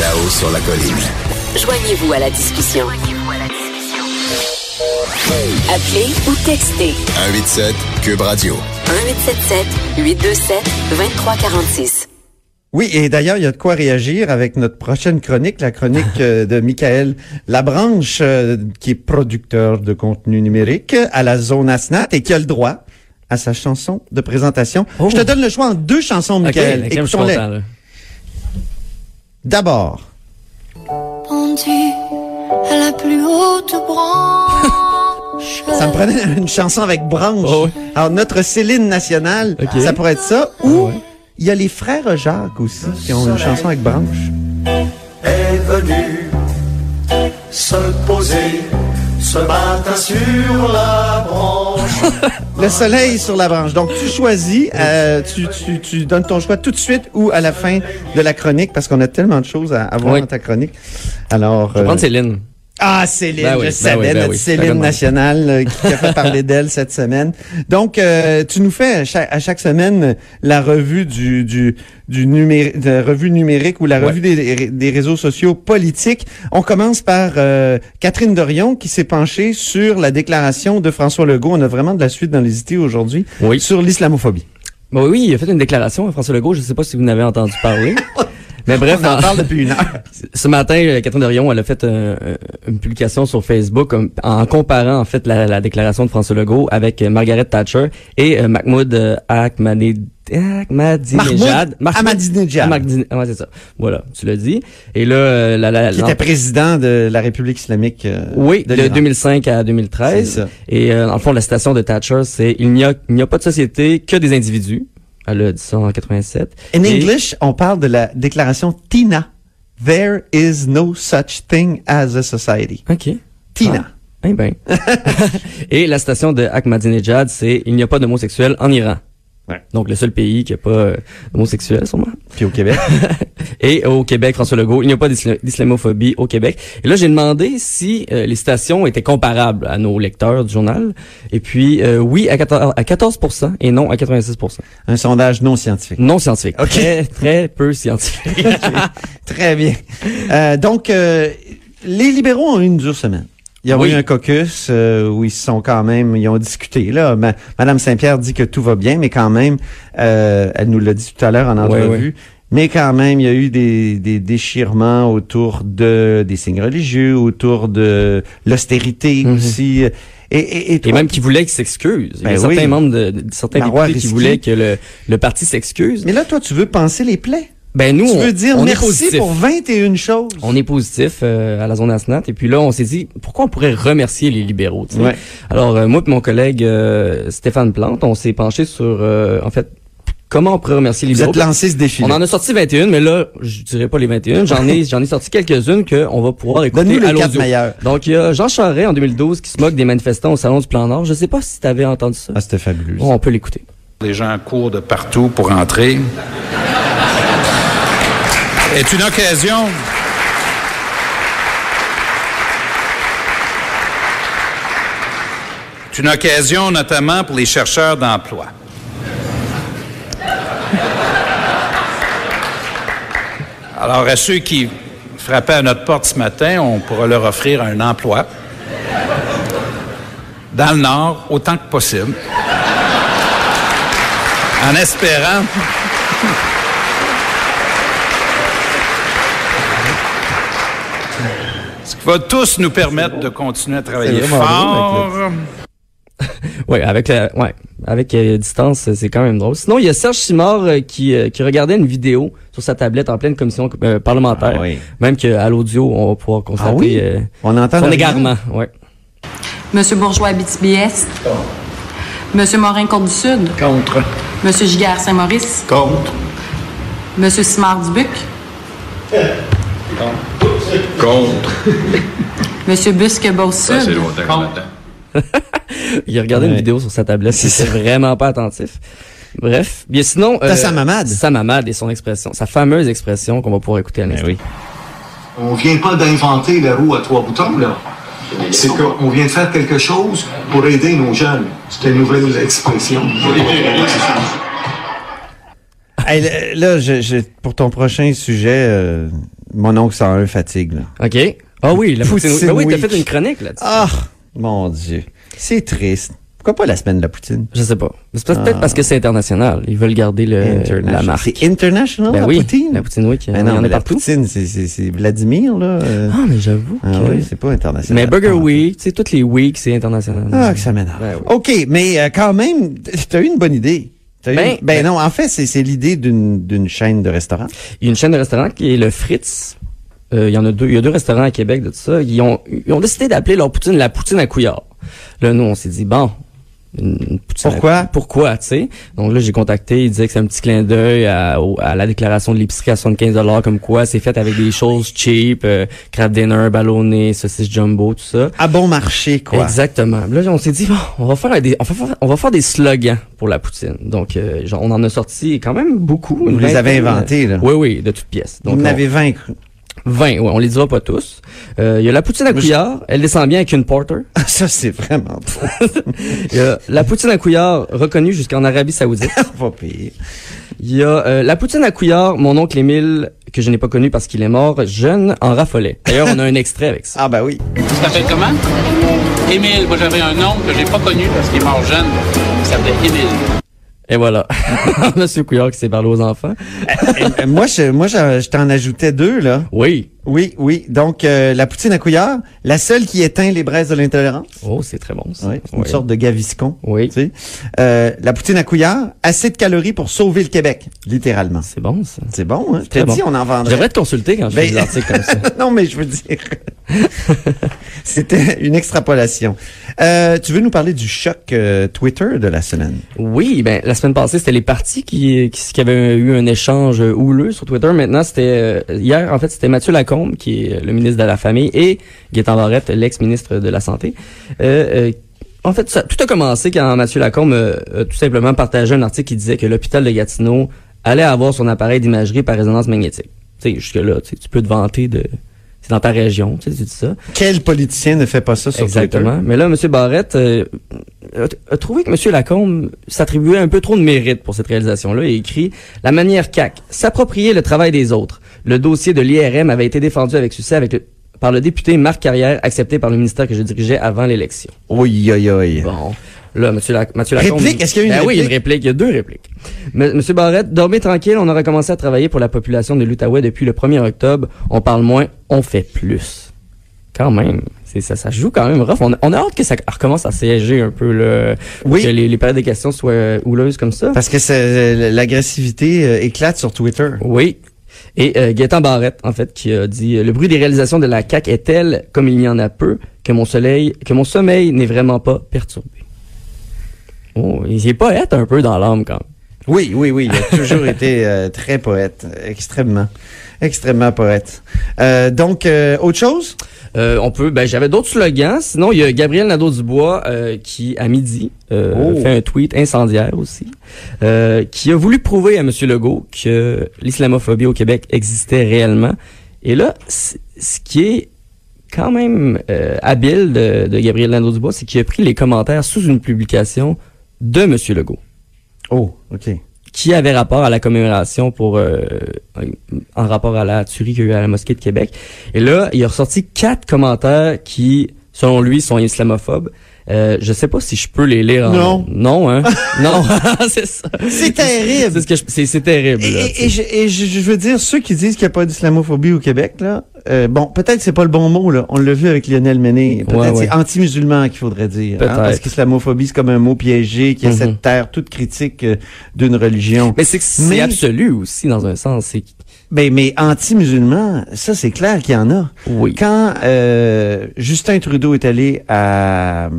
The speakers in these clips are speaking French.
Là-haut sur la colline. Joignez-vous à la discussion. Appelez ou textez 187 Cube Radio. 1877 827 2346. Oui, et d'ailleurs, il y a de quoi réagir avec notre prochaine chronique, la chronique euh, de Michael Labranche, euh, qui est producteur de contenu numérique à la zone ASNAT et qui a le droit à sa chanson de présentation. Oh. Je te donne le choix en deux chansons, Michael je suis Écoutons-les. content, là. D'abord, pendu à la plus haute branche. ça me prenait une chanson avec branche. Oh, oui. Alors, notre Céline nationale, ça pourrait être ça. Ou ouais. il y a les frères Jacques aussi, qui ont une chanson avec branche. est venu se poser ce matin sur la branche. Le soleil sur la branche. Donc, tu choisis, euh, tu, tu, tu donnes ton choix tout de suite ou à la fin de la chronique parce qu'on a tellement de choses à, à voir Oui. dans ta chronique. Alors, Je vais euh, prendre Céline. Ah, Céline, Ben oui, je ben savais, oui, ben notre oui. Céline nationale euh, qui a fait parler d'elle cette semaine. Donc, euh, tu nous fais à chaque, à chaque semaine la revue du, du, du numérique, de la revue numérique ou la Ouais. revue des, des réseaux sociaux politiques. On commence par euh, Catherine Dorion qui s'est penchée sur la déclaration de François Legault. On a vraiment de la suite dans les idées aujourd'hui Oui. sur l'islamophobie. Bon, oui, il a fait une déclaration, François Legault. Je ne sais pas si vous n'avez entendu parler. Mais bref, On en en- parle depuis une heure. ce matin, euh, Catherine Dorion, elle a fait euh, euh, une publication sur Facebook en comparant en fait la, la déclaration de François Legault avec euh, Margaret Thatcher et euh, Mahmoud euh, Ahmadine- Ahmadinejad. Ahmadinejad. Ahmadine- ah, ouais, c'est ça. Voilà, tu l'as dit. Et là, euh, la, la, Qui était président de la République islamique euh, Oui, de, l'Iran. 2005 à C'est 2013. ça. Et euh, dans le fond, la citation de Thatcher, c'est il n'y a il n'y a pas de société que des individus. En 87. In Et- English, on parle de la déclaration TINA. There is no such thing as a society. Ok. TINA. Eh ben. Et la citation de Ahmadinejad, c'est il n'y a pas d'homosexuels en Iran. Ouais. Donc le seul pays qui a pas euh, d'homosexuels sûrement. Puis au Québec. Et au Québec, François Legault, il n'y a pas d'isla- d'islamophobie au Québec. Et là, j'ai demandé si euh, les citations étaient comparables à nos lecteurs du journal. Et puis, euh, oui, à 14, à 14 et non à 86 Un sondage non scientifique. Non scientifique. Ok. Très, très peu scientifique. Très bien. Euh, donc, euh, les libéraux ont eu une dure semaine. Il y a Oui. eu un caucus euh, où ils se sont quand même, ils ont discuté. Là, Ma- Madame Saint-Pierre dit que tout va bien, mais quand même, euh, elle nous l'a dit tout à l'heure en entrevue. Mais quand même, il y a eu des, des déchirements autour de des signes religieux, autour de l'austérité Mhm. aussi. Et, et, et, Et même qui voulait qu'il s'excuse. Il y a Ben certains oui. membres de, de- certains Marois députés qui voulaient que le, le parti s'excuse. Mais là, toi, tu veux penser les plaies. Ben nous, Tu on, veux dire on est merci positif. pour 21 choses. On est positif euh, à la zone ASNAT. Et puis là, on s'est dit, pourquoi on pourrait remercier les libéraux? tu sais? Ouais. Alors, euh, moi et mon collègue euh, Stéphane Plante, on s'est penché sur, euh, en fait, comment on pourrait remercier les Vous libéraux. êtes lancé ce défi. On en a sorti 21, mais là, je dirais pas les 21. J'en ai, j'en ai sorti quelques-unes qu'on va pouvoir écouter à l'audio. Donc, il y a Jean Charest en 2012 qui se moque des manifestants au Salon du Plan Nord. Je sais pas si tu avais entendu ça. Ah, c'était fabuleux. Bon, on peut l'écouter. Les gens courent de partout pour entrer. Est une occasion. C'est une occasion notamment pour les chercheurs d'emploi. Alors, à ceux qui frappaient à notre porte ce matin, on pourra leur offrir un emploi dans le Nord autant que possible. En espérant. Ce qui va tous nous permettre de continuer à travailler fort. Ouais, avec la, ouais, avec euh, distance, c'est quand même drôle. Sinon, il y a Serge Simard euh, qui, euh, qui regardait une vidéo sur sa tablette en pleine commission euh, parlementaire. Ah oui. Même qu'à l'audio, on va pouvoir constater Ah oui? euh, On entend son égarement. Ouais. Monsieur Bourgeois Abitibi-Est. Monsieur Morin Côte du Sud. Contre. Monsieur Giguère Saint-Maurice. Contre. Monsieur Simard Dubuc. Contre. Monsieur Busque Ça, c'est Sud. longtemps maintenant. Il a regardé une vidéo sur sa tablette, C'est vraiment pas attentif. Bref, bien sinon... T'as sa mamade. Sa mamade et son expression, sa fameuse expression qu'on va pouvoir écouter à l'instant. oui. On vient pas d'inventer la roue à trois boutons, là. C'est qu'on vient de faire quelque chose pour aider nos jeunes. C'est une nouvelle expression. Hey, là, là, je, je- pour ton prochain sujet, euh, mon oncle 101 fatigue. Là. OK. Ah oui, la poutine. Poutine Ah oui, t'as fait une chronique là-dessus. Ah, mon Dieu. C'est triste. Pourquoi pas la semaine de la poutine? Je sais pas. Mais C'est peut-être Ah. parce que c'est international. Ils veulent garder le, la marque. C'est international, Ben la oui, poutine? la poutine. Ben il y non, en mais a la partout. poutine, c'est- Vladimir, là. euh. Ah, mais j'avoue. Ah que- oui, c'est pas international. mais Burger Ah, Week, tu sais, toutes les weeks, c'est international. Ah, que ça m'énerve. Ben oui. OK, mais euh, quand même, t'as eu une bonne idée. Ben, ben, ben- non, en fait, c'est l'idée d'une chaîne de restaurants. Il y a une chaîne de restaurants qui est le Fritz. Euh, il y en a deux. Il y a deux restaurants à Québec de tout ça. Ils ont, ils ont décidé d'appeler leur poutine la poutine à couillard. Là, nous, on s'est dit, bon, une poutine à- Pourquoi? pourquoi, tu sais? Donc là, j'ai contacté, il disait que c'est un petit clin d'œil à, la déclaration de l'épicerie à 75 comme quoi c'est fait avec des choses cheap, euh, crab dinner, ballonné, saucisse jumbo, tout ça. À bon marché, quoi. Exactement. Là, on s'est dit, bon, on va faire des, on va faire, on va faire des slogans pour la poutine. Donc, euh, genre, on en a sorti quand même beaucoup. Vous les avez inventés, là. Oui, oui, de toutes pièces. Vous Donc, en on- avez 20 cru. 20, ouais, on les dira pas tous. Euh, Il y a la poutine à couillard, elle descend bien avec une porter. Ça, c'est vraiment pas, Il y a la poutine à couillard reconnue jusqu'en Arabie Saoudite. pas pire. Il y a euh, la poutine à couillard, mon oncle Émile, que je n'ai pas connu parce qu'il est mort, jeune, en raffolait. D'ailleurs, on a un extrait avec ça. Ah, ben oui. Tu t'appelles comment? Émile. Moi, j'avais un oncle que j'ai pas connu parce qu'il est mort jeune. Il s'appelait Émile. Et voilà. Monsieur Couillard qui s'est parlé aux enfants. Euh, euh, moi, je, moi, je, je t'en ajoutais deux, là. Oui. Oui, oui. Donc, euh, la poutine à couillard, la seule qui éteint les braises de l'intolérance. Oh, c'est très bon, ça. Oui, une Oui. sorte de gaviscon. Oui. Tu sais. Euh, la poutine à couillard, assez de calories pour sauver le Québec, littéralement. C'est bon, ça. C'est bon, hein? Très t'ai bon. dit, on en vendrait. J'aimerais te consulter quand je fais Ben- des articles comme ça. non, mais je veux dire, c'était une extrapolation. Euh, tu veux nous parler du choc euh, Twitter de la semaine? Oui, ben la semaine passée, c'était les partis qui, qui, qui avaient eu un échange houleux sur Twitter. Maintenant, c'était euh, hier, en fait, c'était Mathieu Lacombe, qui est le ministre de la Famille, et Gaétan Barrette, l'ex-ministre de la Santé. Euh, euh, en fait, ça, tout a commencé quand Mathieu Lacombe euh, a tout simplement partagé un article qui disait que l'hôpital de Gatineau allait avoir son appareil d'imagerie par résonance magnétique. Tu sais, jusque-là, tu peux te vanter de... C'est dans ta région, tu sais, tu dis ça. Quel politicien ne fait pas ça sur Exactement. Twitter? Mais là, M. Barrette euh, a, a trouvé que M. Lacombe s'attribuait un peu trop de mérite pour cette réalisation-là et écrit « La manière CAC, s'approprier le travail des autres. Le dossier de l'IRM avait été défendu avec succès avec le- par le député Marc Carrière, accepté par le ministère que je dirigeais avant l'élection. Oui, oui, oui. Bon. Là, Monsieur, Lac Mathieu Lacombe... Réplique? Est-ce qu'il y a une Ben oui, réplique? une réplique? Il y a deux répliques. M- Monsieur Barrette, dormez tranquille. On aura commencé à travailler pour la population de l'Outaouais depuis le 1er octobre. On parle moins, on fait plus. Quand même. Ça, ça joue quand même rough. On a, on a hâte que ça recommence à siéger un peu, le, Oui. que les, les périodes de questions soient euh, houleuses comme ça. Parce que c'est- l'agressivité euh, éclate sur Twitter. Oui. Et euh, Gaétan Barrette, en fait, qui a dit euh, Le bruit des réalisations de la CAQ est tel, comme il y en a peu, que mon soleil, que mon sommeil n'est vraiment pas perturbé. Oh, il est poète un peu dans l'âme quand même. Oui, oui, oui. Il a toujours été euh, très poète. Extrêmement. Extrêmement poète. Euh, donc, euh, autre chose? Euh, on peut, ben j'avais d'autres slogans. Sinon, il y a Gabriel Nadeau-Dubois euh, qui, à midi, euh, Oh. fait un tweet incendiaire aussi, euh, qui a voulu prouver à M. Legault que l'islamophobie au Québec existait réellement. Et là, ce qui est quand même euh, habile de, de Gabriel Nadeau-Dubois, c'est qu'il a pris les commentaires sous une publication de M. Legault Oh, OK. Qui avait rapport à la commémoration pour euh, en rapport à la tuerie qu'il y a eu à la mosquée de Québec. Et là, il a ressorti quatre commentaires qui, selon lui, sont islamophobes. Euh, je sais pas si je peux les lire. En... Non. Non, hein. non, c'est ça. C'est terrible. C'est ce que je- c'est terrible. Et, là, et- et je, et je- je veux dire, ceux qui disent qu'il n'y a pas d'islamophobie au Québec, là, euh, bon, peut-être que c'est pas le bon mot, là. On l'a vu avec Lionel Méné. Peut-être Ouais, que ouais. c'est anti-musulman qu'il faudrait dire. hein, Peut-être. parce qu'islamophobie, c'est comme un mot piégé qui essaie de taire toute critique euh, d'une religion. Mais c'est que absolu aussi dans un sens. C'est Ben, mais anti-musulman, ça, c'est clair qu'il y en a. oui. Quand euh, Justin Trudeau est allé à,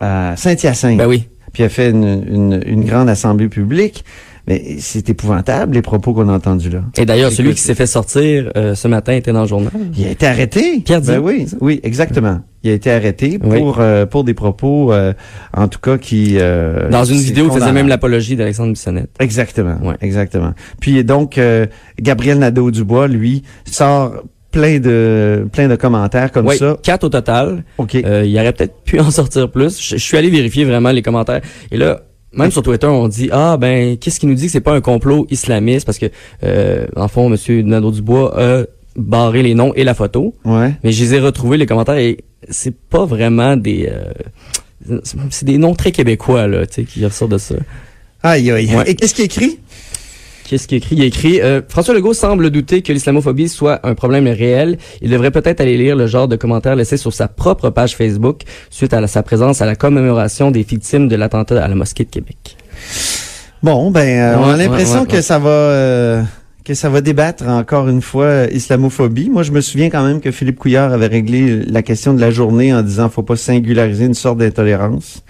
à Saint-Hyacinthe, Ben oui. puis a fait une, une, une grande assemblée publique, Mais c'est épouvantable, les propos qu'on a entendus là. Et d'ailleurs, celui qui s'est fait sortir euh, ce matin était dans le journal. Il a été arrêté. Pierre Ben oui, oui, exactement. Il a été arrêté Oui. pour euh, pour des propos, euh, en tout cas qui. euh, Dans une vidéo, il faisait même l'apologie d'Alexandre Bissonnette. Exactement. Ouais. Exactement. Puis donc euh, Gabriel Nadeau-Dubois, lui, sort plein de plein de commentaires comme Oui, ça. quatre au total. OK. Euh, il aurait peut-être pu en sortir plus. Je, je suis allé vérifier vraiment les commentaires. Et là, même sur Twitter, on dit ah ben qu'est-ce qui nous dit que c'est pas un complot islamiste? Parce que euh, en fond, Monsieur Nadeau Dubois a barré les noms et la photo. Ouais. Mais je les ai retrouvés les commentaires et c'est pas vraiment des euh, c'est des noms très québécois là, tu sais, qui ressortent de ça. Aïe aïe. Ouais. Et qu'est-ce qu'il écrit? Qu'est-ce qu'il écrit? Il écrit euh, François Legault semble douter que l'islamophobie soit un problème réel. Il devrait peut-être aller lire le genre de commentaires laissés sur sa propre page Facebook suite à la- sa présence à la commémoration des victimes de l'attentat à la mosquée de Québec. Bon, ben, euh, on a l'impression ouais, ouais, que ça va euh, que ça va débattre encore une fois euh, islamophobie. Moi, je me souviens quand même que Philippe Couillard avait réglé la question de la journée en disant faut pas singulariser une sorte d'intolérance.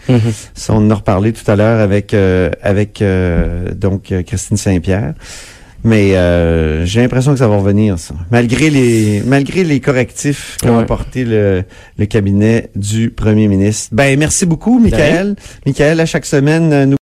Ça, on en a reparlé tout à l'heure avec euh, avec euh, donc euh, Christine Saint-Pierre. Mais euh, j'ai l'impression que ça va revenir, ça. Malgré les malgré les correctifs qu'a Ouais. apporté le, le cabinet du premier ministre. Ben merci beaucoup, Michael. Michael, à chaque semaine, euh, nous